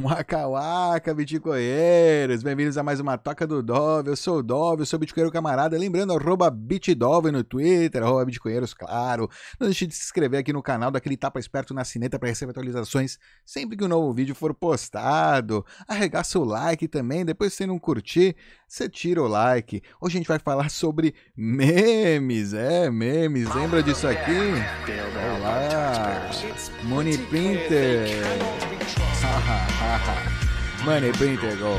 Waka waka, bitcoinheiros! Bem-vindos a mais uma Toca do Dove. Eu sou o Dove, eu sou o bitcoinheiro camarada. Lembrando, arroba bitdove no Twitter, arroba bitcoinheiros, claro. Não deixe de se inscrever aqui no canal, daquele tapa esperto na sineta para receber atualizações sempre que um novo vídeo for postado. Arregaça o like também, depois se você não curtir, você tira o like. Hoje a gente vai falar sobre memes, é, memes. Lembra disso aqui? Olá! Money Printer! Money Printer Go!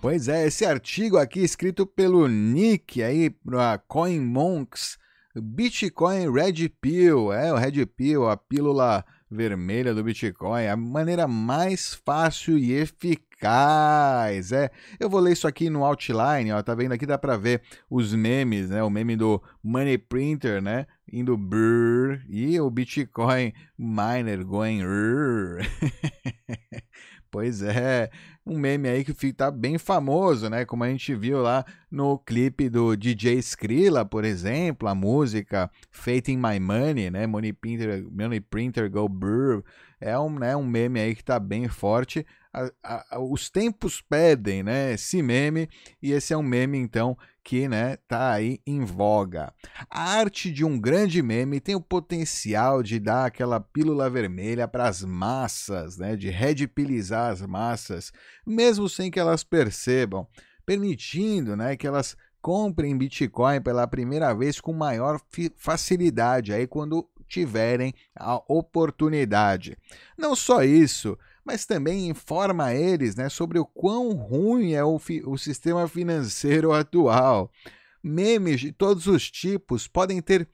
Pois é, esse artigo aqui escrito pelo Nick aí para CoinMonks, Bitcoin Red Pill, é o Red Pill, a pílula vermelha do Bitcoin, a maneira mais fácil e eficaz. É, eu vou ler isso aqui no outline, ó, tá vendo aqui dá para ver os memes, né? O meme do Money Printer, né? Indo brrr, e o Bitcoin miner going Pois é, um meme aí que tá bem famoso, né? Como a gente viu lá no clipe do DJ Skrilla, por exemplo, a música Fate in My Money, né? Money Printer, Money Printer Go Brr. É um, né, um meme aí que tá bem forte. A, a, os tempos pedem, né? Esse meme, e esse é um meme, então, que né, tá aí em voga. A arte de um grande meme tem o potencial de dar aquela pílula vermelha para as massas, né, de redpilizar as massas, mesmo sem que elas percebam, permitindo né, que elas comprem Bitcoin pela primeira vez com maior facilidade aí quando tiverem a oportunidade. Não só isso, mas também informa eles né, sobre o quão ruim é o, o sistema financeiro atual. Memes de todos os tipos podem ter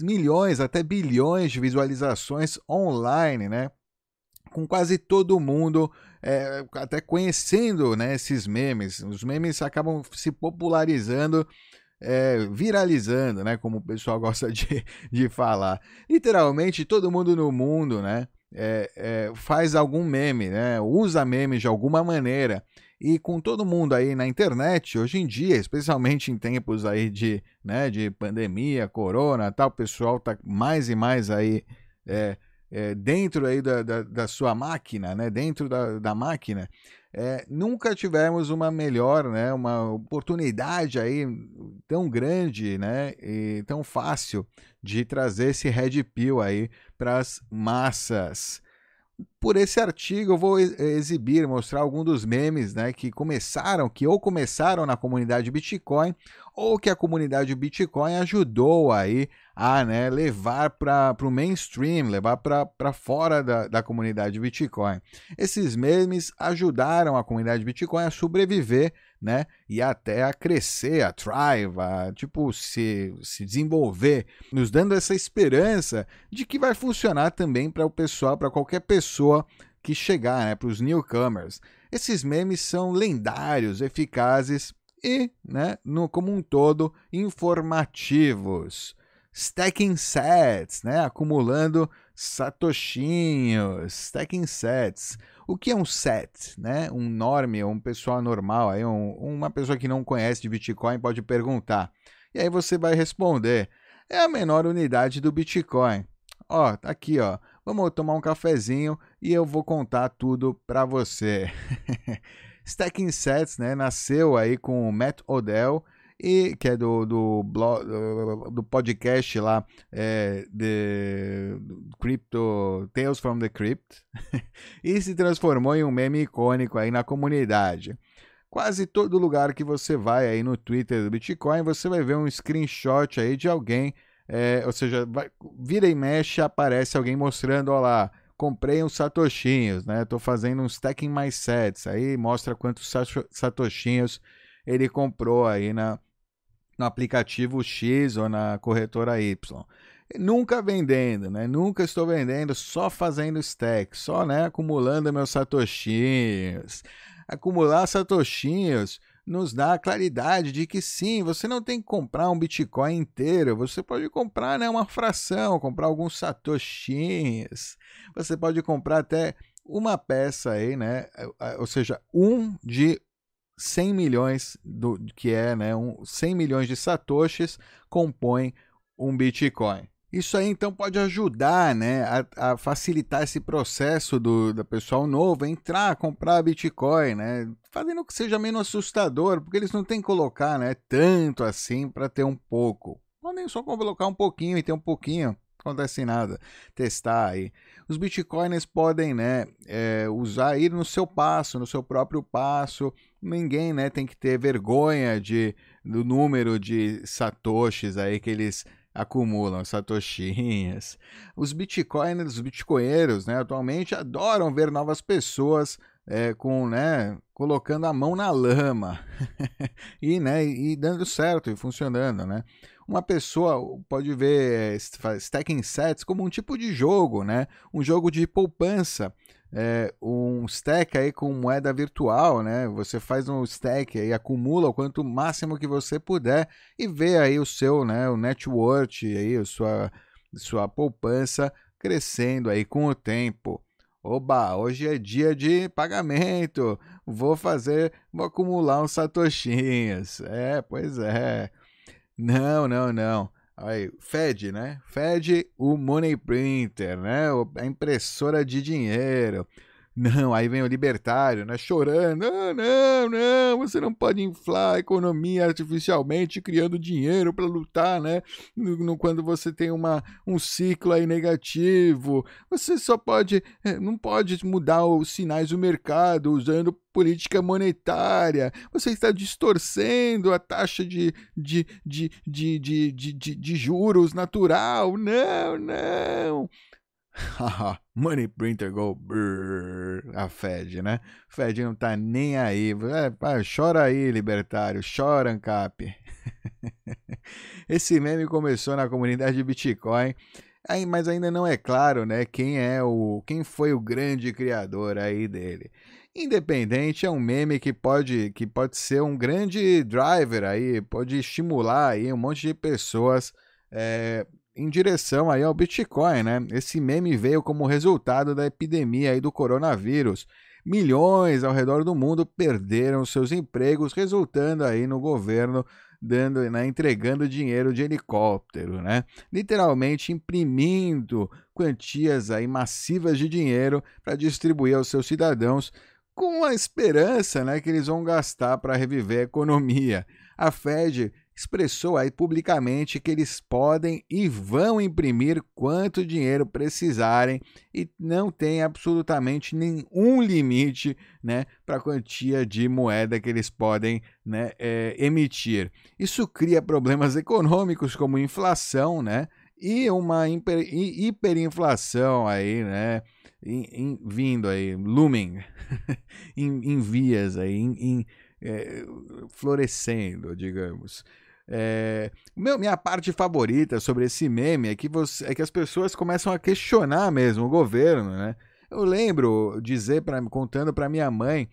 milhões, até bilhões de visualizações online, né? Com quase todo mundo é, até conhecendo né, esses memes. Os memes acabam se popularizando é, viralizando, né? Como o pessoal gosta de, de falar. Literalmente, todo mundo no mundo, né? É, é, faz algum meme, né? usa memes de alguma maneira. E com todo mundo aí na internet, hoje em dia, especialmente em tempos aí de, né, de pandemia, corona tal, o pessoal tá mais e mais aí é, é, dentro aí da, da, da, sua máquina, né, dentro da, da máquina, é, nunca tivemos uma melhor, né, uma oportunidade aí tão grande, né, e tão fácil de trazer esse Red Pill aí para as massas. Por esse artigo eu vou exibir, mostrar alguns dos memes né, que começaram, que ou começaram na comunidade Bitcoin, ou que a comunidade Bitcoin ajudou aí a né, levar para o mainstream, levar para fora da, da comunidade Bitcoin. Esses memes ajudaram a comunidade Bitcoin a sobreviver né? E até a crescer, a thrive, a tipo se, se desenvolver, nos dando essa esperança de que vai funcionar também para o pessoal, para qualquer pessoa que chegar, né? Para os newcomers. Esses memes são lendários, eficazes e, né, no, como um todo, informativos. Stacking sets, né? Acumulando satoshinhos, stacking sets. O que é um set, né? Um norme, um pessoal normal, aí um, uma pessoa que não conhece de Bitcoin pode perguntar. E aí você vai responder: é a menor unidade do Bitcoin. Ó, tá aqui, ó. Vamos tomar um cafezinho e eu vou contar tudo para você. Stacking Sets, né, nasceu aí com o Matt Odell e que é do, do, blog, do podcast lá é, de Crypto Tales from the Crypt e se transformou em um meme icônico aí na comunidade. Quase todo lugar que você vai aí no Twitter do Bitcoin, você vai ver um screenshot aí de alguém, é, ou seja, vai, vira e mexe, aparece alguém mostrando, ó lá, comprei uns satoshinhos, né? Tô fazendo um stacking mais sets, aí mostra quantos satoshinhos ele comprou aí na, no aplicativo X ou na corretora Y. Nunca vendendo, né? Nunca estou vendendo, só fazendo stack, só né, acumulando meus satoshinhos. Acumular satoshinhos nos dá a claridade de que sim, você não tem que comprar um Bitcoin inteiro, você pode comprar né, uma fração, comprar alguns satoshinhos. Você pode comprar até uma peça aí, né? Ou seja, um de 100 milhões, do, que é né, um, 100 milhões de satoshis, compõem um Bitcoin. Isso aí então pode ajudar, né, a, a facilitar esse processo do, do pessoal novo entrar, comprar Bitcoin, né, fazendo que seja menos assustador, porque eles não têm que colocar, né, tanto assim para ter um pouco. Podem só colocar um pouquinho e ter um pouquinho, acontece nada. Testar aí. Os bitcoins podem, né, é, usar ir no seu passo, no seu próprio passo. Ninguém, né, tem que ter vergonha de do número de satoshis aí que eles acumulam satoshinhas. Os bitcoiners, os bitcoinheiros, né, atualmente adoram ver novas pessoas é, com, né, colocando a mão na lama e, né, e dando certo e funcionando, né. Uma pessoa pode ver é, stacking sets como um tipo de jogo, né, um jogo de poupança é, um stack aí com moeda virtual, né? Você faz um stack e acumula o quanto máximo que você puder e vê aí o seu, né, o net worth aí, a sua sua poupança crescendo aí com o tempo. Oba, hoje é dia de pagamento. Vou fazer, vou acumular uns satoshinhas. É, pois é. Não, não, não. Aí, Fed, né? Fed, o Money Printer, né? A impressora de dinheiro. Não, aí vem o libertário, né? Chorando. Não, não, não, você não pode inflar a economia artificialmente criando dinheiro para lutar, né? No, no, quando você tem uma, um ciclo aí negativo. Você só pode. Eh, não pode mudar os sinais do mercado usando política monetária. Você está distorcendo a taxa de, de, de, de, de, de, de, de juros natural. Não, não. Money printer go brrr, a Fed, né? Fed não tá nem aí. É, chora aí, libertário, chora, Ancap. Esse meme começou na comunidade de Bitcoin, aí, mas ainda não é claro, né? Quem é o, quem foi o grande criador aí dele. Independente é um meme que pode, que pode ser um grande driver aí, pode estimular aí um monte de pessoas é, em direção aí ao Bitcoin, né? Esse meme veio como resultado da epidemia aí do coronavírus. Milhões ao redor do mundo perderam seus empregos, resultando aí no governo dando, né, entregando dinheiro de helicóptero, né? Literalmente imprimindo quantias aí massivas de dinheiro para distribuir aos seus cidadãos com a esperança, né, que eles vão gastar para reviver a economia. A Fed expressou aí publicamente que eles podem e vão imprimir quanto dinheiro precisarem e não tem absolutamente nenhum limite né, para a quantia de moeda que eles podem né, é, emitir. Isso cria problemas econômicos como inflação né, e uma hiper, hiperinflação aí, né? In, in, vindo aí, looming, em, em, vias aí, em, em é, florescendo, digamos. É, meu, minha parte favorita sobre esse meme é que, você, é que as pessoas começam a questionar mesmo o governo, né? Eu lembro dizer, pra, contando para minha mãe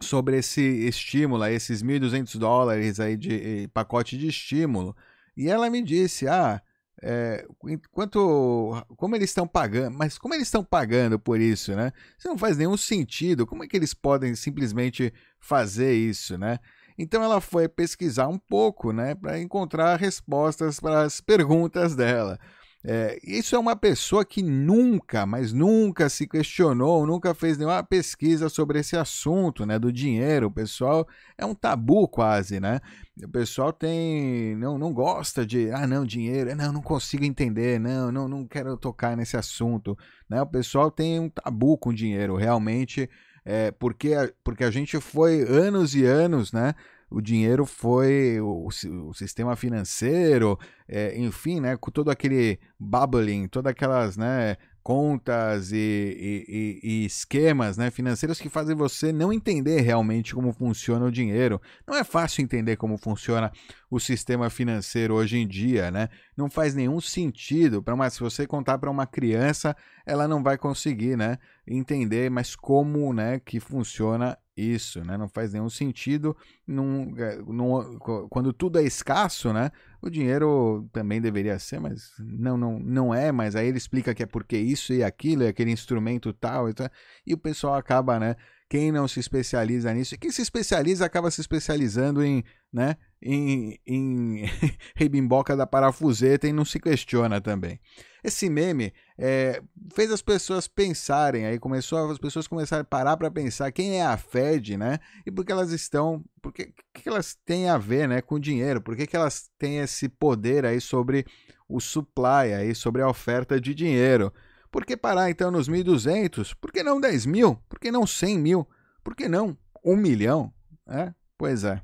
sobre esse estímulo, esses 1.200 dólares aí de pacote de estímulo, e ela me disse, ah, é, quanto, como eles estão pagando, mas como eles estão pagando por isso, né? Isso não faz nenhum sentido. Como é que eles podem simplesmente fazer isso, né? Então ela foi pesquisar um pouco, né, para encontrar respostas para as perguntas dela. É, isso é uma pessoa que nunca, mas nunca se questionou, nunca fez nenhuma pesquisa sobre esse assunto, né, do dinheiro. O pessoal é um tabu quase, né? O pessoal tem, não, não gosta de, ah, não, dinheiro, não, não consigo entender, não, não, não quero tocar nesse assunto, né? O pessoal tem um tabu com dinheiro, realmente é, porque, porque a gente foi anos e anos, né? O dinheiro foi o, o sistema financeiro, é, enfim, né? Com todo aquele bubbling, todas aquelas, né? Contas e, e, e, esquemas né, financeiros que fazem você não entender realmente como funciona o dinheiro. Não é fácil entender como funciona o sistema financeiro hoje em dia, né? Não faz nenhum sentido para se você contar para uma criança, ela não vai conseguir, né, entender, mas como, né, que funciona isso, né? Não faz nenhum sentido. Num, é, num, quando tudo é escasso, né? O dinheiro também deveria ser, mas não, não, não é. Mas aí ele explica que é porque isso e aquilo, é aquele instrumento tal e tal. E o pessoal acaba, né? Quem não se especializa nisso? E quem se especializa acaba se especializando em, né, em, em rebimboca da parafuseta e não se questiona também. Esse meme é, fez as pessoas pensarem, aí começou as pessoas começaram a parar para pensar quem é a Fed, né? E por que elas estão, por que, que elas têm a ver, né, com dinheiro? Por que, que elas têm esse poder aí sobre o supply aí, sobre a oferta de dinheiro? Por que parar então nos 1.200? Por que não 10 mil? Por que não 100 mil? Por que não 1 milhão? É? Pois é.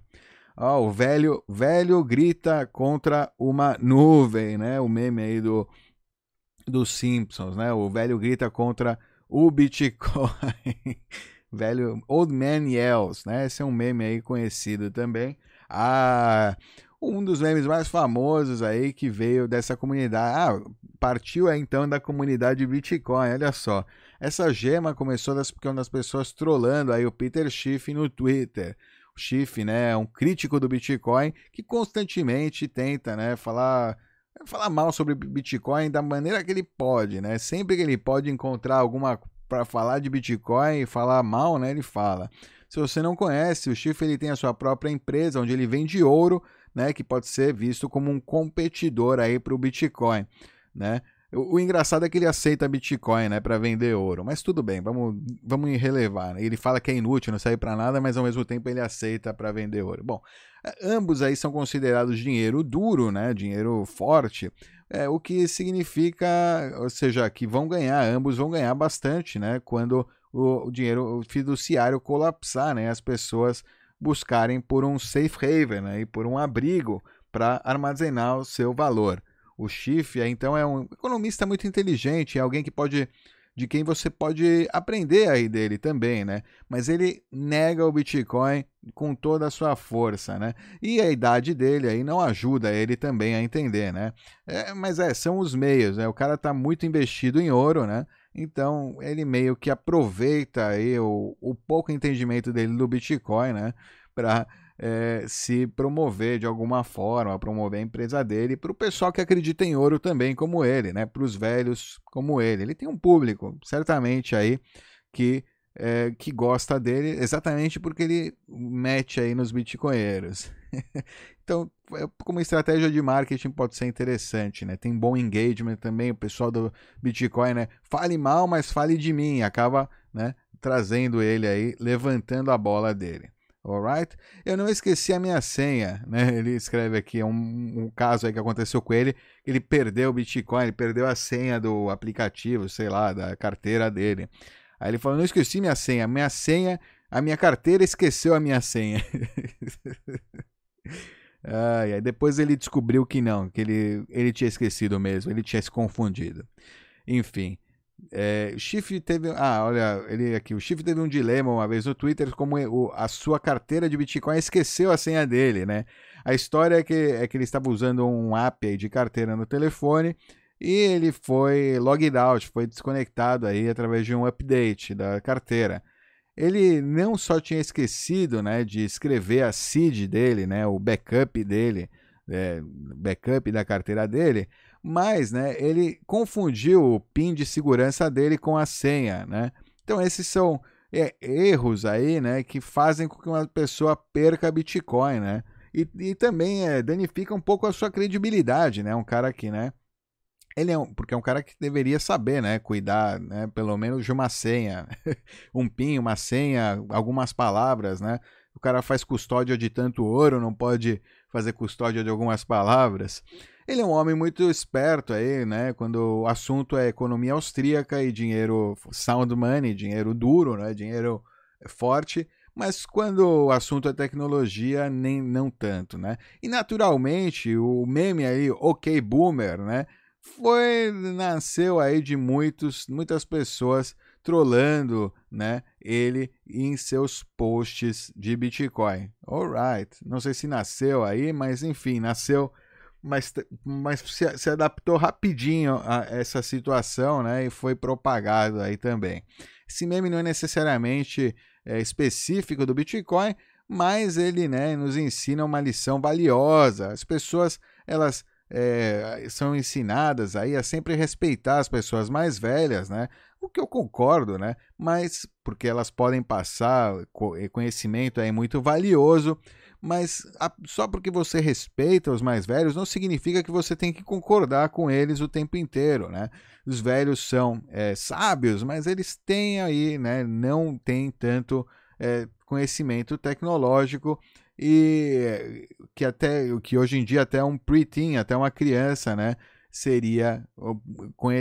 Ó, o velho, velho grita contra uma nuvem, né? O meme aí do, dos Simpsons, né? O velho grita contra o Bitcoin. velho Old Man Yells, né? Esse é um meme aí conhecido também. Ah, um dos memes mais famosos aí que veio dessa comunidade. Ah, partiu então da comunidade Bitcoin, olha só. Essa gema começou das, uma das pessoas trolando aí o Peter Schiff no Twitter. O Schiff, né, é um crítico do Bitcoin que constantemente tenta, né, falar falar mal sobre Bitcoin da maneira que ele pode, né? Sempre que ele pode encontrar alguma para falar de Bitcoin e falar mal, né, ele fala. Se você não conhece, o Schiff ele tem a sua própria empresa onde ele vende ouro né, que pode ser visto como um competidor aí para o Bitcoin, né? O, o, engraçado é que ele aceita Bitcoin, né, para vender ouro, mas tudo bem, vamos, vamos relevar. Né? Ele fala que é inútil, não serve para nada, mas ao mesmo tempo ele aceita para vender ouro. Bom, ambos aí são considerados dinheiro duro, né, dinheiro forte, é, o que significa, ou seja, que vão ganhar, ambos vão ganhar bastante, né, quando o, o dinheiro fiduciário colapsar, né, as pessoas buscarem por um safe haven, né, e por um abrigo para armazenar o seu valor. O Schiff, então, é um economista muito inteligente, é alguém que pode de quem você pode aprender aí dele também, né? Mas ele nega o Bitcoin com toda a sua força, né? E a idade dele aí não ajuda ele também a entender, né? É, mas é, são os meios, né? O cara está muito investido em ouro, né? Então ele meio que aproveita aí o, o pouco entendimento dele do Bitcoin, né? Para é, se promover de alguma forma, promover a empresa dele, para o pessoal que acredita em ouro também, como ele, né? Para os velhos como ele. Ele tem um público, certamente aí, que, é, que gosta dele, exatamente porque ele mete aí nos bitcoinheiros. então, é, como estratégia de marketing pode ser interessante, né? Tem bom engagement também, o pessoal do Bitcoin, né? Fale mal, mas fale de mim, acaba, né? Trazendo ele aí, levantando a bola dele. Alright? Eu não esqueci a minha senha, né? Ele escreve aqui um, um caso aí que aconteceu com ele, ele perdeu o Bitcoin, ele perdeu a senha do aplicativo, sei lá, da carteira dele. Aí ele falou: "Não esqueci minha senha, minha senha, a minha carteira esqueceu a minha senha". Ai, aí depois ele descobriu que não, que ele, ele tinha esquecido mesmo, ele tinha se confundido. Enfim, é, o teve. Ah, olha, ele aqui. O Schiff teve um dilema uma vez no Twitter, como o, a sua carteira de Bitcoin esqueceu a senha dele, né? A história é que, é que ele estava usando um app de carteira no telefone e ele foi logged out, foi desconectado aí através de um update da carteira ele não só tinha esquecido né, de escrever a seed dele, né, o backup dele, é, backup da carteira dele, mas né, ele confundiu o PIN de segurança dele com a senha. Né? Então, esses são é, erros aí né, que fazem com que uma pessoa perca Bitcoin. Né? E, e também é, danifica um pouco a sua credibilidade. Né? Um cara que né, ele é um, porque é um cara que deveria saber, né? Cuidar, né? Pelo menos de uma senha, um PIN, uma senha, algumas palavras, né? O cara faz custódia de tanto ouro, não pode fazer custódia de algumas palavras. Ele é um homem muito esperto aí, né? Quando o assunto é economia austríaca e dinheiro sound money, dinheiro duro, né? Dinheiro forte. Mas quando o assunto é tecnologia, nem não tanto, né? E naturalmente o meme aí, OK Boomer, né? Foi nasceu aí de muitos, muitas pessoas trolando, né, ele em seus posts de Bitcoin. Alright, não sei se nasceu aí, mas enfim, nasceu, mas, mas se, se adaptou rapidinho a essa situação, né, e foi propagado aí também. Esse meme não é necessariamente é, específico do Bitcoin, mas ele, né, nos ensina uma lição valiosa. As pessoas, elas é, são ensinadas aí a sempre respeitar as pessoas mais velhas, né? O que eu concordo, né? Mas porque elas podem passar conhecimento aí muito valioso, mas a, só porque você respeita os mais velhos não significa que você tem que concordar com eles o tempo inteiro, né? Os velhos são é, sábios, mas eles têm aí, né? Não têm tanto é, conhecimento tecnológico e que até que hoje em dia até um preteen, até uma criança, né, seria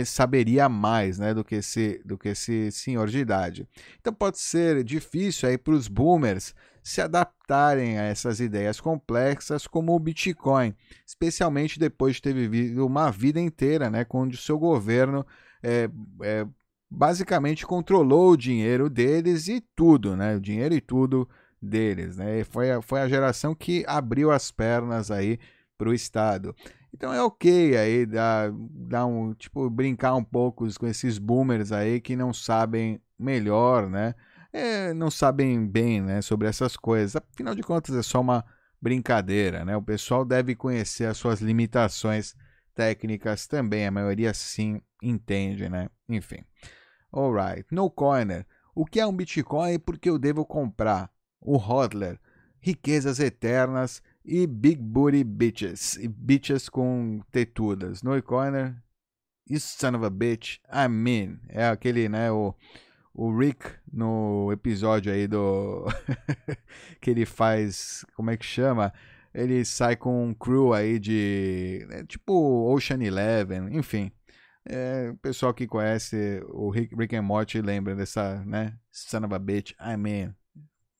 saberia mais, né, do que esse do que esse senhor de idade. Então pode ser difícil aí para os boomers se adaptarem a essas ideias complexas como o Bitcoin, especialmente depois de ter vivido uma vida inteira, né, onde o seu governo é, é, basicamente controlou o dinheiro deles e tudo, né, o dinheiro e tudo deles, né? E foi, a, foi a geração que abriu as pernas aí para o Estado. Então é ok aí dar, dar um tipo brincar um pouco com esses boomers aí que não sabem melhor, né? É, não sabem bem, né, sobre essas coisas. Afinal de contas é só uma brincadeira, né? O pessoal deve conhecer as suas limitações técnicas também. A maioria sim entende, né? Enfim. Alright. No Coiner. O que é um Bitcoin e por que eu devo comprar? O Hodler, riquezas eternas e Big Booty Bitches, e bitches com tetudas. No Corner, you son of a bitch, I mean, é aquele, né, o, o Rick no episódio aí do que ele faz, como é que chama? Ele sai com um crew aí de é, tipo Ocean Eleven, enfim. É, o pessoal que conhece o Rick, Rick and Morty lembra dessa, né? Son of a bitch, I mean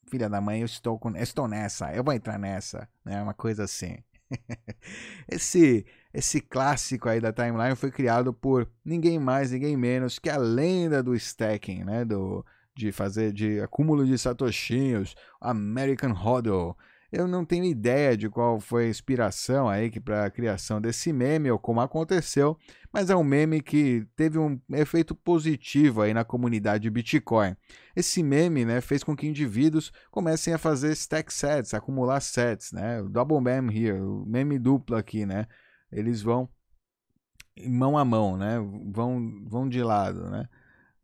filha da mãe, eu estou, com, estou nessa, eu vou entrar nessa, né? Uma coisa assim. esse esse clássico aí da timeline foi criado por ninguém mais, ninguém menos que a lenda do stacking, né? Do, de fazer de acúmulo de satoshinhos, American Hodl. Eu não tenho ideia de qual foi a inspiração aí para a criação desse meme ou como aconteceu, mas é um meme que teve um efeito positivo aí na comunidade Bitcoin. Esse meme né, fez com que indivíduos comecem a fazer stack sets, acumular sets, né? Double meme here, meme duplo aqui, né? Eles vão mão a mão, né? Vão, vão de lado, né?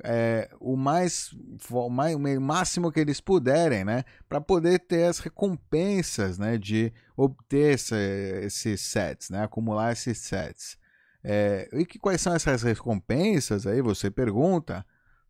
É, o mais, o mais o máximo que eles puderem, né, para poder ter as recompensas, né, de obter esses sets, né, acumular esses sets. É, e que, quais são essas recompensas? Aí você pergunta.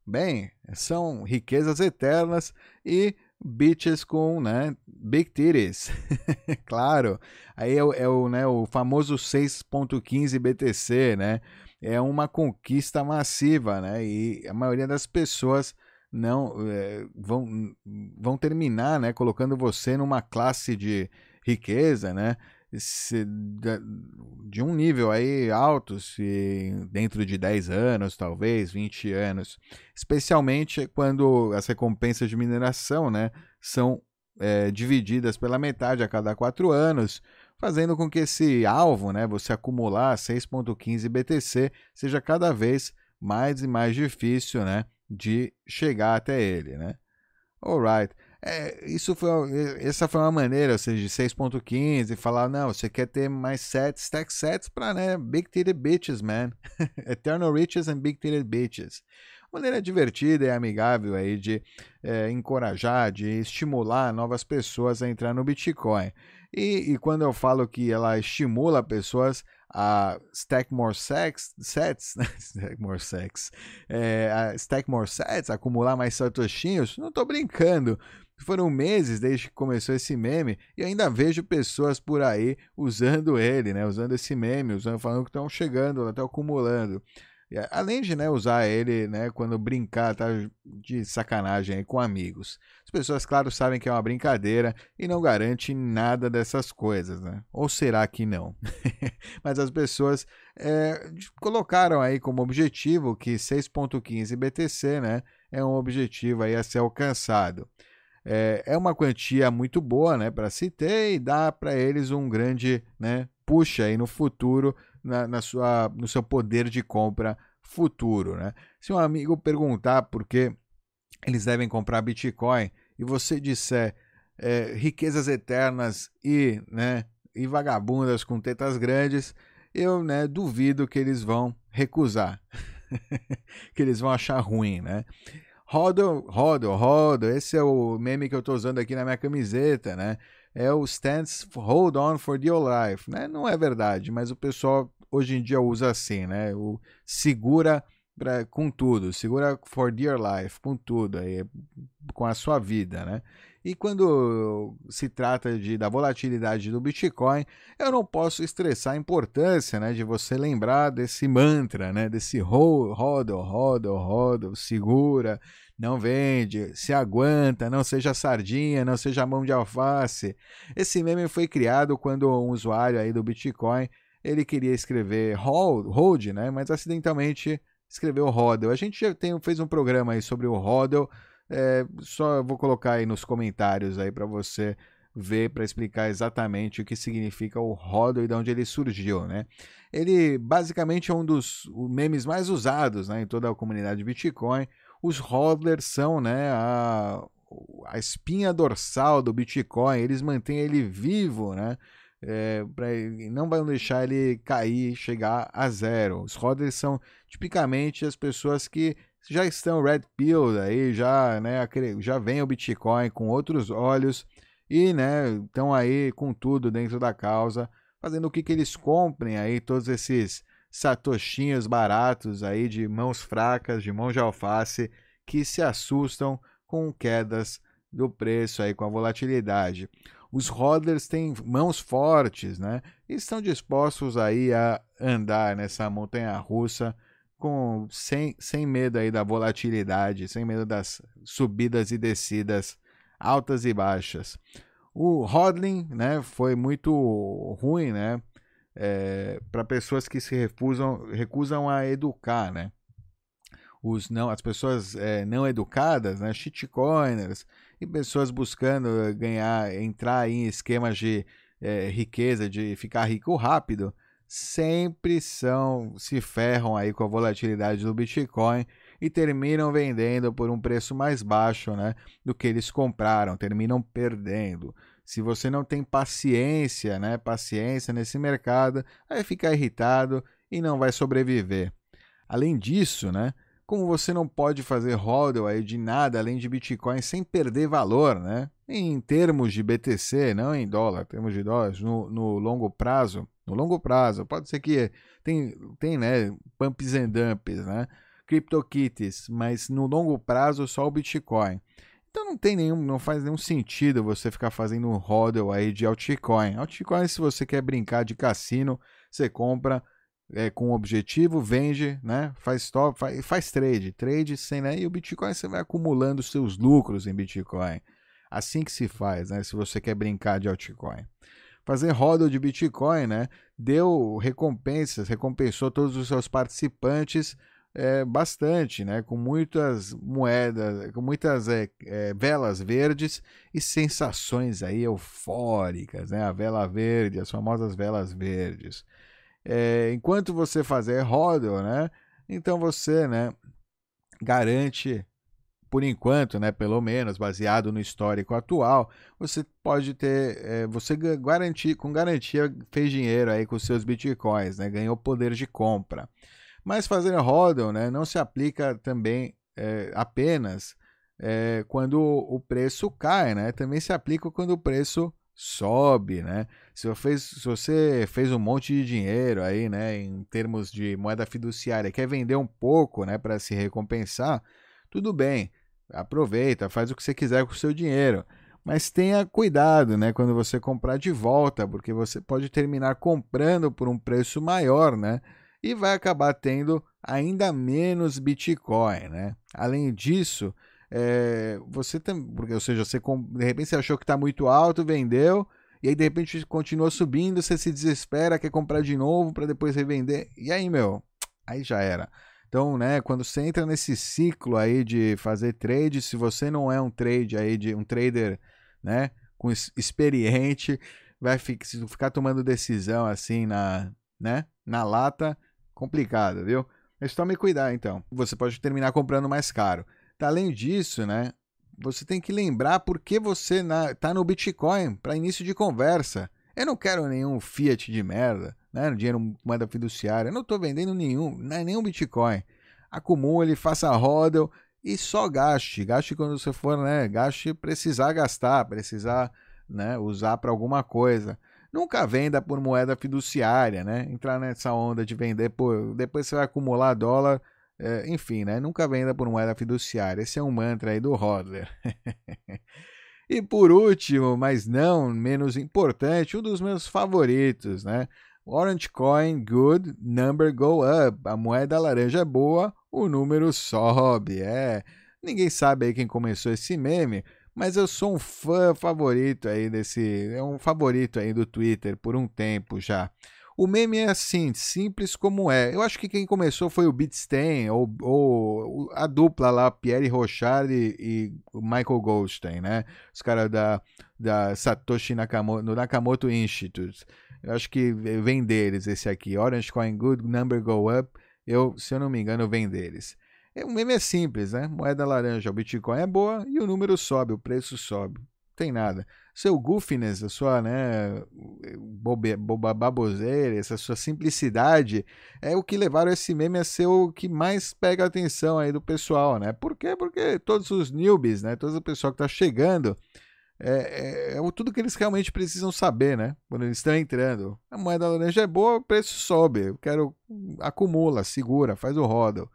Bem, são riquezas eternas e bitches com, né, big titties. claro. Aí é, é, o, né, o famoso 6.15 BTC, né? É uma conquista massiva, né? E a maioria das pessoas não é, vão, vão terminar, né? Colocando você numa classe de riqueza, né? Se, de um nível aí alto, se dentro de 10 anos, talvez 20 anos, especialmente quando as recompensas de mineração, né, são é, divididas pela metade a cada quatro anos, fazendo com que esse alvo, né, você acumular 6.15 BTC, seja cada vez mais e mais difícil, né, de chegar até ele, né? Alright. É, isso foi, essa foi uma maneira, ou seja, de 6.15, falar, não, você quer ter mais sets, stack sets para, né, Big Titted Bitches, man. Eternal Riches and Big Titted Bitches. Maneira divertida e amigável aí de é, encorajar, de estimular novas pessoas a entrar no Bitcoin. E, e, quando eu falo que ela estimula pessoas a stack more sex, sets, né? stack more sex, é, a stack more sets, acumular mais satoshinhos, não estou brincando. Foram meses desde que começou esse meme e ainda vejo pessoas por aí usando ele, né? Usando esse meme, usando, falando que estão chegando, estão acumulando. Além de né, usar ele né, quando brincar tá, de sacanagem com amigos. As pessoas, claro, sabem que é uma brincadeira e não garante nada dessas coisas. Né? Ou será que não? Mas as pessoas é, colocaram aí como objetivo que 6.15 BTC né, é um objetivo aí a ser alcançado. É, é uma quantia muito boa né, para se ter e dá para eles um grande né, puxa aí no futuro na, na, sua, no seu poder de compra futuro. Né? Se um amigo perguntar por que eles devem comprar Bitcoin e você disser é, riquezas eternas e, né, e vagabundas com tetas grandes, eu né, duvido que eles vão recusar, que eles vão achar ruim, né? Rodo, rodo, rodo, esse é o meme que eu estou usando aqui na minha camiseta, né? É o stands hold on for dear life, né? Não é verdade, mas o pessoal hoje em dia usa assim, né? O segura pra, com tudo, segura for dear life, com tudo, aí, com a sua vida, né? E quando se trata de, da volatilidade do Bitcoin, eu não posso estressar a importância né, de você lembrar desse mantra, né, desse roda, roda, roda, segura, não vende, se aguenta, não seja sardinha, não seja mão de alface. Esse meme foi criado quando um usuário aí do Bitcoin ele queria escrever hold, hold né, mas acidentalmente escreveu hodl. A gente já tem, fez um programa aí sobre o hodl, é, só vou colocar aí nos comentários aí para você ver para explicar exatamente o que significa o hodl e de onde ele surgiu, né? Ele basicamente é um dos memes mais usados né, em toda a comunidade Bitcoin. Os hodlers são né, a, a espinha dorsal do Bitcoin, eles mantêm ele vivo, né? É, pra, não vão deixar ele cair, chegar a zero. Os hodlers são tipicamente as pessoas que já estão red pill aí, já, né, já vem o Bitcoin com outros olhos e, né, estão aí com tudo dentro da causa, fazendo o que que eles comprem aí todos esses satoshinhos baratos aí de mãos fracas, de mão de alface, que se assustam com quedas do preço aí com a volatilidade. Os hodlers têm mãos fortes, né? E estão dispostos aí a andar nessa montanha russa com sem, sem medo aí da volatilidade, sem medo das subidas e descidas altas e baixas. O hodling, né, foi muito ruim, né, é, para pessoas que se refusam, recusam a educar, né. Os não, as pessoas é, não educadas, né, shitcoiners e pessoas buscando ganhar, entrar em esquemas de é, riqueza, de ficar rico rápido, sempre são se ferram aí com a volatilidade do Bitcoin e terminam vendendo por um preço mais baixo, né, do que eles compraram, terminam perdendo. Se você não tem paciência, né, paciência nesse mercado, aí fica irritado e não vai sobreviver. Além disso, né, como você não pode fazer hodl aí de nada além de Bitcoin sem perder valor, né? Em termos de BTC, não em dólar, termos de dólares, no, no longo prazo, no longo prazo, pode ser que tem, tem né, pumps and dumps, né? CryptoKitties, mas no longo prazo só o Bitcoin. Então não tem nenhum, não faz nenhum sentido você ficar fazendo um hodl aí de altcoin. Altcoin, se você quer brincar de cassino, você compra é, com objetivo, vende, né? Faz stop, faz, faz trade, trade sem, né? E o Bitcoin você vai acumulando seus lucros em Bitcoin. Assim que se faz, né? Se você quer brincar de altcoin. Fazer roda de Bitcoin, né? Deu recompensas, recompensou todos os seus participantes é, bastante, né? Com muitas moedas, com muitas é, é, velas verdes e sensações aí eufóricas, né? A vela verde, as famosas velas verdes é, enquanto você fazer hodl, né? Então você, né, garante por enquanto, né, pelo menos baseado no histórico atual, você pode ter, é, você garantir, com garantia fez dinheiro aí com seus bitcoins, né, ganhou poder de compra. Mas fazer hodl, né, não se aplica também é, apenas é, quando o preço cai, né, também se aplica quando o preço sobe, né? Se você, fez, se você fez um monte de dinheiro aí, né, em termos de moeda fiduciária, quer vender um pouco, né, para se recompensar, tudo bem, aproveita, faz o que você quiser com o seu dinheiro. Mas tenha cuidado, né, quando você comprar de volta, porque você pode terminar comprando por um preço maior, né? E vai acabar tendo ainda menos Bitcoin, né? Além disso, é, você também, porque ou seja, você de repente você achou que está muito alto, vendeu, e aí de repente continua subindo, você se desespera, quer comprar de novo para depois revender. E aí, meu, aí já era. Então, né, quando você entra nesse ciclo aí de fazer trade, se você não é um trade aí de um trader, né, com experiente, vai ficar, ficar tomando decisão assim na, né, na lata, complicado, viu? Mas tome cuidado então. Você pode terminar comprando mais caro. Tá, além disso, né? Você tem que lembrar por que você está no Bitcoin para início de conversa. Eu não quero nenhum Fiat de merda, né, dinheiro moeda fiduciária. Eu não estou vendendo nenhum, não é nenhum Bitcoin. Acumule, faça roda e só gaste. Gaste quando você for, né? Gaste precisar gastar, precisar né, usar para alguma coisa. Nunca venda por moeda fiduciária, né? Entrar nessa onda de vender por. Depois você vai acumular dólar. É, enfim, né? Nunca venda por moeda fiduciária. Esse é um mantra aí do Hodler. e por último, mas não menos importante, um dos meus favoritos, né? Orange Coin Good, Number Go Up. A moeda laranja é boa, o número sobe. É. Ninguém sabe aí quem começou esse meme, mas eu sou um fã favorito aí desse. É um favorito aí do Twitter por um tempo já. O meme é assim, simples como é. Eu acho que quem começou foi o Beatstein, ou, ou a dupla lá, Pierre Rochard e, e Michael Goldstein, né? Os caras da, da Satoshi Nakamoto, no Nakamoto Institute. Eu acho que vem deles esse aqui. Orange Coin Good, Number Go Up. Eu, se eu não me engano, vem deles. É, o meme é simples, né? Moeda laranja, o Bitcoin é boa e o número sobe, o preço sobe. Não tem nada. Seu goofiness, a sua, né, bobe, boba, baboseira, essa sua simplicidade é o que levaram esse meme a ser o que mais pega a atenção aí do pessoal, né? Por quê? Porque todos os newbies, né, todo o pessoal que está chegando, é, é, é, tudo que eles realmente precisam saber, né? Quando eles estão entrando. A moeda laranja é boa, o preço sobe. Eu quero acumula, segura, faz o rodo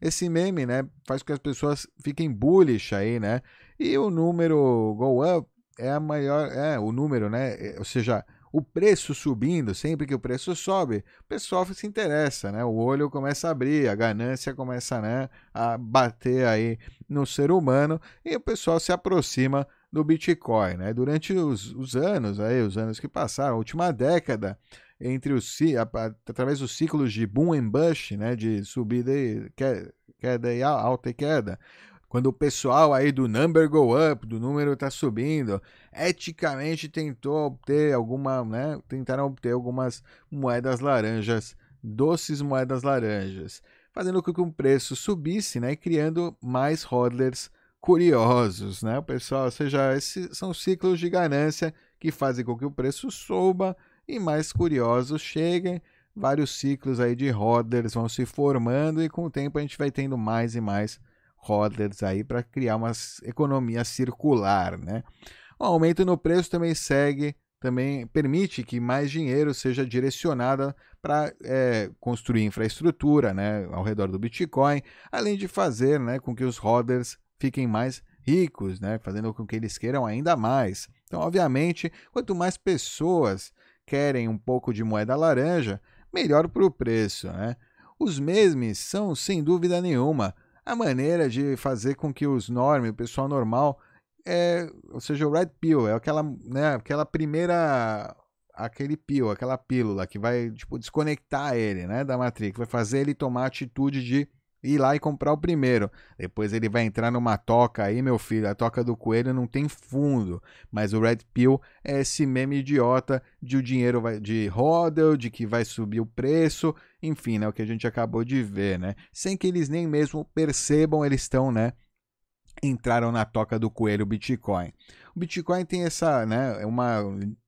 esse meme, né, faz com que as pessoas fiquem bullish aí, né? E o número go up é a maior, é o número, né? É, ou seja, o preço subindo, sempre que o preço sobe, o pessoal se interessa, né? O olho começa a abrir, a ganância começa, né, a bater aí no ser humano e o pessoal se aproxima do Bitcoin, né? Durante os, os anos aí, os anos que passaram, a última década, entre os através dos ciclos de boom and bust, né, de subida e queda e alta e queda. Quando o pessoal aí do number go up, do número está subindo, eticamente tentou obter alguma, né, tentaram obter algumas moedas laranjas, doces moedas laranjas, fazendo com que o preço subisse, né, criando mais hodlers curiosos, né? Pessoal, ou seja, esses são ciclos de ganância que fazem com que o preço suba e mais curiosos cheguem. Vários ciclos aí de hodlers vão se formando e com o tempo a gente vai tendo mais e mais hodlers aí para criar uma economia circular, né? O aumento no preço também segue, também permite que mais dinheiro seja direcionado para é, construir infraestrutura, né, ao redor do Bitcoin, além de fazer, né, com que os hodlers fiquem mais ricos, né, fazendo com que eles queiram ainda mais. Então, obviamente, quanto mais pessoas querem um pouco de moeda laranja, melhor para o preço. Né? Os memes são, sem dúvida nenhuma, a maneira de fazer com que os norm, o pessoal normal, é, ou seja, o red pill, é aquela, né, aquela primeira aquele pill, aquela pílula que vai tipo desconectar ele, né, da matriz, vai fazer ele tomar a atitude de ir lá e comprar o primeiro. Depois ele vai entrar numa toca aí, meu filho. A toca do coelho não tem fundo. Mas o Red Pill é esse meme idiota de o dinheiro vai, de hodl, de que vai subir o preço. Enfim, né? O que a gente acabou de ver, né? Sem que eles nem mesmo percebam, eles estão, né? Entraram na toca do coelho Bitcoin. O Bitcoin tem essa, né? Uma,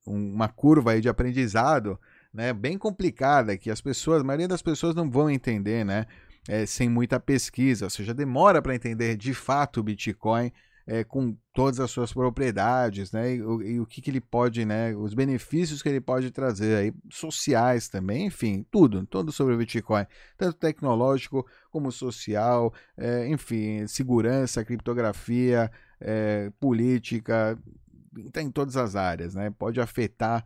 uma curva aí de aprendizado. Né, bem complicada que as pessoas, a maioria das pessoas não vão entender, né? É, sem muita pesquisa, ou seja, demora para entender de fato o Bitcoin é, com todas as suas propriedades, né? E, e, o que, que ele pode, né? Os benefícios que ele pode trazer aí, sociais também, enfim, tudo, tudo sobre o Bitcoin, tanto tecnológico como social, é, enfim, segurança, criptografia, é, política, está em todas as áreas, né? Pode afetar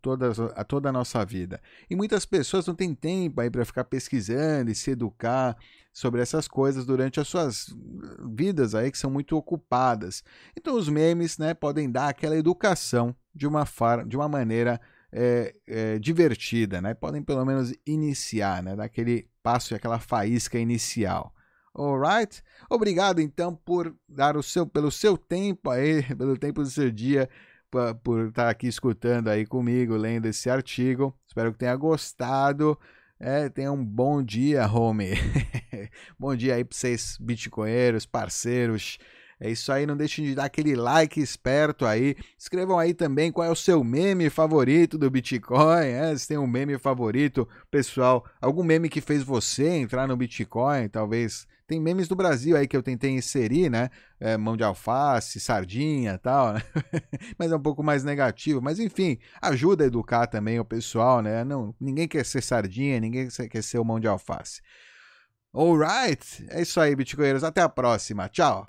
toda, a toda a nossa vida. E muitas pessoas não têm tempo aí para ficar pesquisando e se educar sobre essas coisas durante as suas vidas aí que são muito ocupadas. Então os memes, né, podem dar aquela educação de uma, de uma maneira é, é, divertida, né? Podem pelo menos iniciar, né? Daquele passo e aquela faísca inicial. Alright? Obrigado então por dar o seu pelo seu tempo aí, pelo tempo do seu dia por estar aqui escutando aí comigo, lendo esse artigo. Espero que tenha gostado. É, tenha um bom dia, home. bom dia aí para vocês, bitcoinheiros, parceiros, É isso aí, não deixem de dar aquele like esperto aí. Escrevam aí também qual é o seu meme favorito do Bitcoin. É, se tem um meme favorito, pessoal, algum meme que fez você entrar no Bitcoin, talvez tem memes do Brasil aí que eu tentei inserir, né? É, mão de alface, sardinha tal, né? mas é um pouco mais negativo. Mas enfim, ajuda a educar também o pessoal, né? Não, ninguém quer ser sardinha, ninguém quer ser o mão de alface. Alright, é isso aí, Bitcoinheiros. Até a próxima. Tchau.